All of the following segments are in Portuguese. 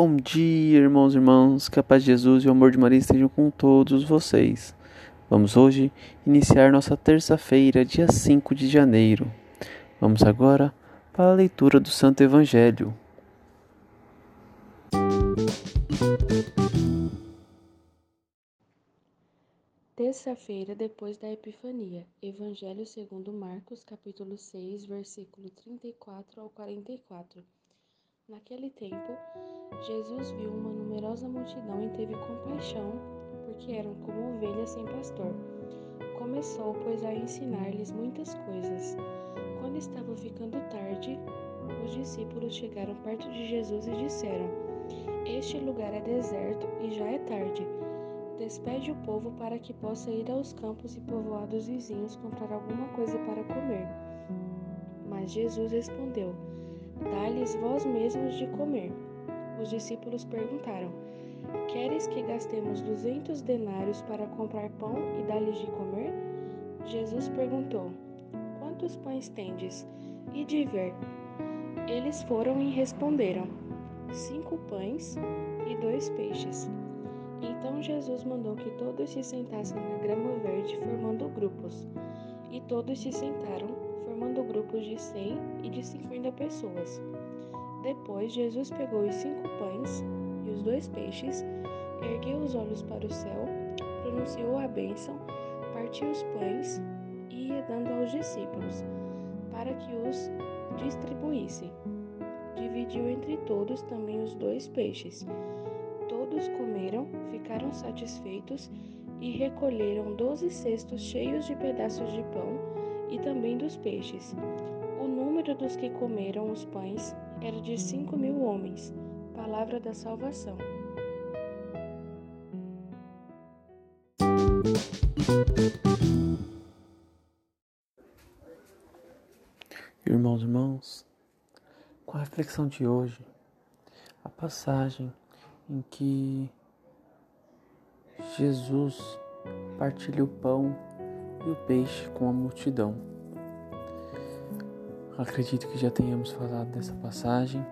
Bom dia, irmãos e irmãs, que a paz de Jesus e o amor de Maria estejam com todos vocês. Vamos hoje iniciar nossa terça-feira, dia 5 de janeiro. Vamos agora para a leitura do Santo Evangelho. Terça-feira depois da Epifania. Evangelho segundo Marcos, capítulo 6, versículo 34 ao 44. Naquele tempo, Jesus viu uma numerosa multidão e teve compaixão, porque eram como ovelhas sem pastor. Começou, pois, a ensinar-lhes muitas coisas. Quando estava ficando tarde, os discípulos chegaram perto de Jesus e disseram: Este lugar é deserto e já é tarde Despede o povo para que possa ir aos campos e povoados vizinhos comprar alguma coisa para comer. Mas Jesus respondeu: Dá-lhes vós mesmos de comer. Os discípulos perguntaram: Queres que gastemos duzentos denários para comprar pão e dar-lhes de comer? Jesus perguntou: Quantos pães tendes? E de ver. Eles foram e responderam: Cinco pães e dois peixes. Então Jesus mandou que todos se sentassem na grama verde, formando grupos. E todos se sentaram, formando grupos de cem e de cinquenta pessoas. Depois Jesus pegou os cinco pães e os dois peixes, ergueu os olhos para o céu, pronunciou a bênção, partiu os pães e ia dando aos discípulos, para que os distribuíssem. Dividiu entre todos também os dois peixes. Todos comeram, ficaram satisfeitos e recolheram doze cestos cheios de pedaços de pão e também dos peixes. O número dos que comeram os pães era de cinco mil homens. Palavra da salvação. Irmãos e irmãos, com a reflexão de hoje, a passagem em que Jesus partilha o pão e o peixe com a multidão. Acredito que já tenhamos falado dessa passagem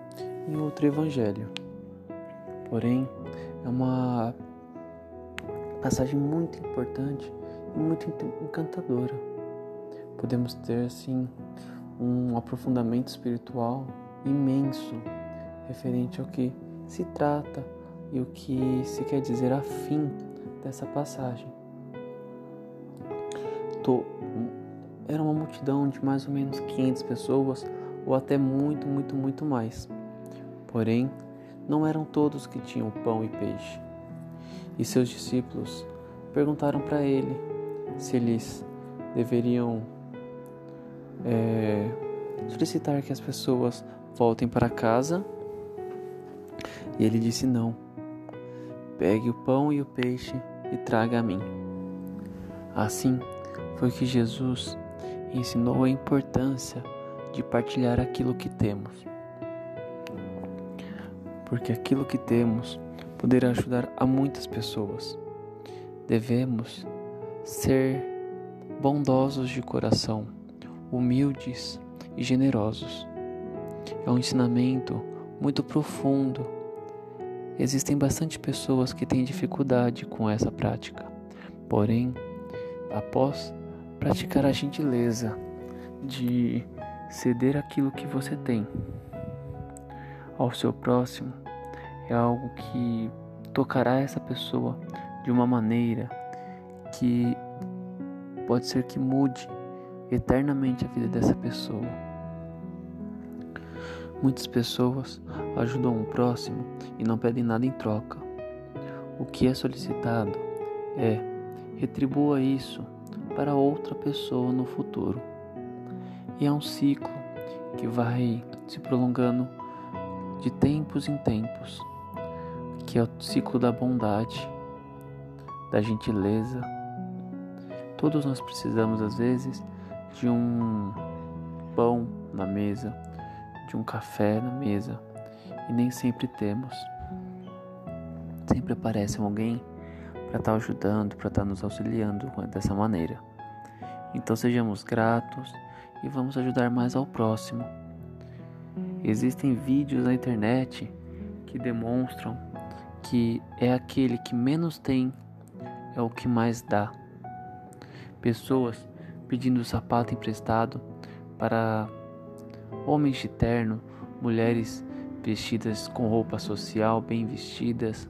em outro evangelho. Porém, é uma passagem muito importante e muito encantadora. Podemos ter assim um aprofundamento espiritual imenso referente ao que se trata e o que se quer dizer a fim dessa passagem. Tô, era uma multidão de mais ou menos 500 pessoas ou até muito, muito, muito mais. Porém, não eram todos que tinham pão e peixe. E seus discípulos perguntaram para ele se eles deveriam é, solicitar que as pessoas voltem para casa. E ele disse não Pegue o pão e o peixe e traga a mim. Assim foi que Jesus ensinou a importância de partilhar aquilo que temos. Porque aquilo que temos poderá ajudar a muitas pessoas. Devemos ser bondosos de coração, humildes e generosos. É um ensinamento muito profundo Existem bastante pessoas que têm dificuldade com essa prática. Porém, após praticar a gentileza de ceder aquilo que você tem ao seu próximo é algo que tocará essa pessoa de uma maneira que pode ser que mude eternamente a vida dessa pessoa. Muitas pessoas ajudam o próximo e não pedem nada em troca. O que é solicitado é retribua isso para outra pessoa no futuro. E é um ciclo que vai se prolongando de tempos em tempos, que é o ciclo da bondade, da gentileza. Todos nós precisamos, às vezes, de um pão na mesa, de um café na mesa, e nem sempre temos. Sempre aparece alguém para estar tá ajudando, para estar tá nos auxiliando dessa maneira. Então sejamos gratos e vamos ajudar mais ao próximo. Existem vídeos na internet que demonstram que é aquele que menos tem é o que mais dá. Pessoas pedindo sapato emprestado para homens de terno, mulheres vestidas com roupa social, bem vestidas.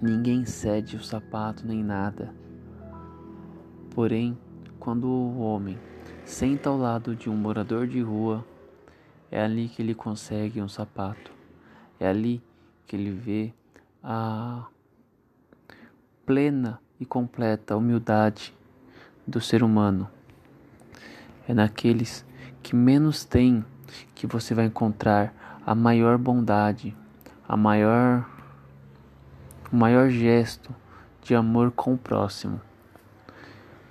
Ninguém cede o sapato nem nada. Porém, quando o homem senta ao lado de um morador de rua, é ali que ele consegue um sapato. É ali que ele vê a plena e completa humildade do ser humano. É naqueles que menos têm que você vai encontrar a maior bondade, a maior o maior gesto de amor com o próximo.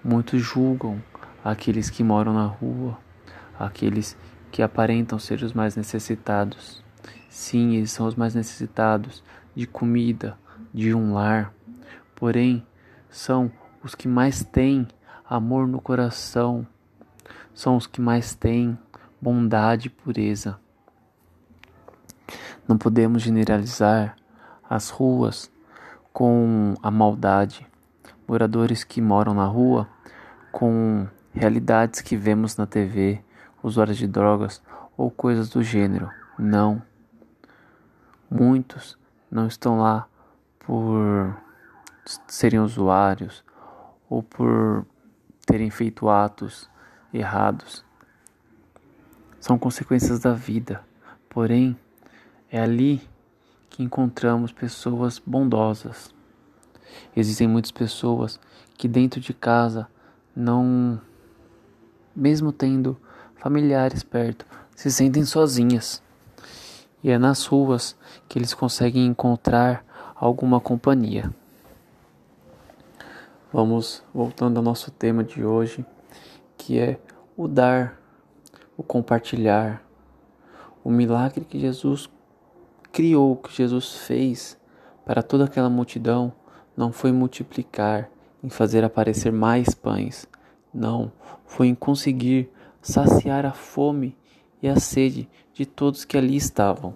Muitos julgam aqueles que moram na rua, aqueles que aparentam ser os mais necessitados. Sim, eles são os mais necessitados de comida, de um lar. Porém, são os que mais têm amor no coração, são os que mais têm bondade e pureza. Não podemos generalizar as ruas com a maldade, moradores que moram na rua com realidades que vemos na TV, usuários de drogas ou coisas do gênero. Não. Muitos não estão lá por serem usuários ou por terem feito atos errados. São consequências da vida. Porém, é ali que encontramos pessoas bondosas. Existem muitas pessoas que dentro de casa não, mesmo tendo familiares perto, se sentem sozinhas. E é nas ruas que eles conseguem encontrar alguma companhia. Vamos voltando ao nosso tema de hoje, que é o dar, o compartilhar, o milagre que Jesus criou, que Jesus fez para toda aquela multidão, não foi multiplicar, em fazer aparecer mais pães, não, foi em conseguir saciar a fome e a sede de todos que ali estavam.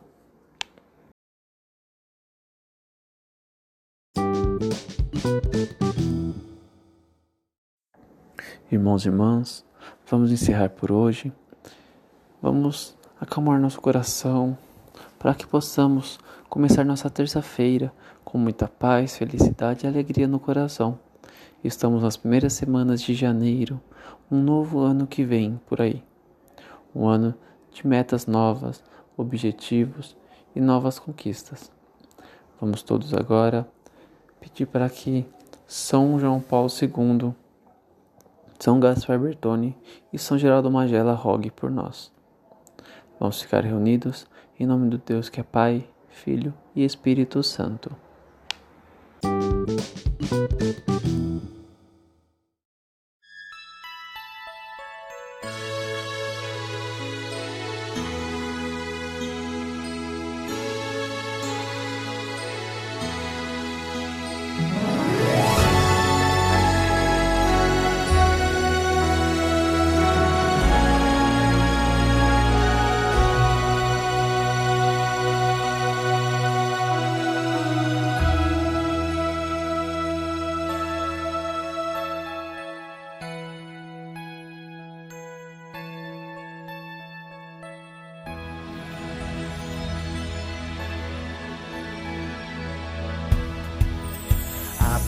Irmãos e irmãs, vamos encerrar por hoje. Vamos acalmar nosso coração para que possamos começar nossa terça-feira com muita paz, felicidade e alegria no coração. Estamos nas primeiras semanas de janeiro, um novo ano que vem por aí. Um ano de metas novas, objetivos e novas conquistas. Vamos todos agora pedir para que São João Paulo II são Gaspar Bertone e São Geraldo Magela rogue por nós. Vamos ficar reunidos em nome do Deus que é Pai, Filho e Espírito Santo.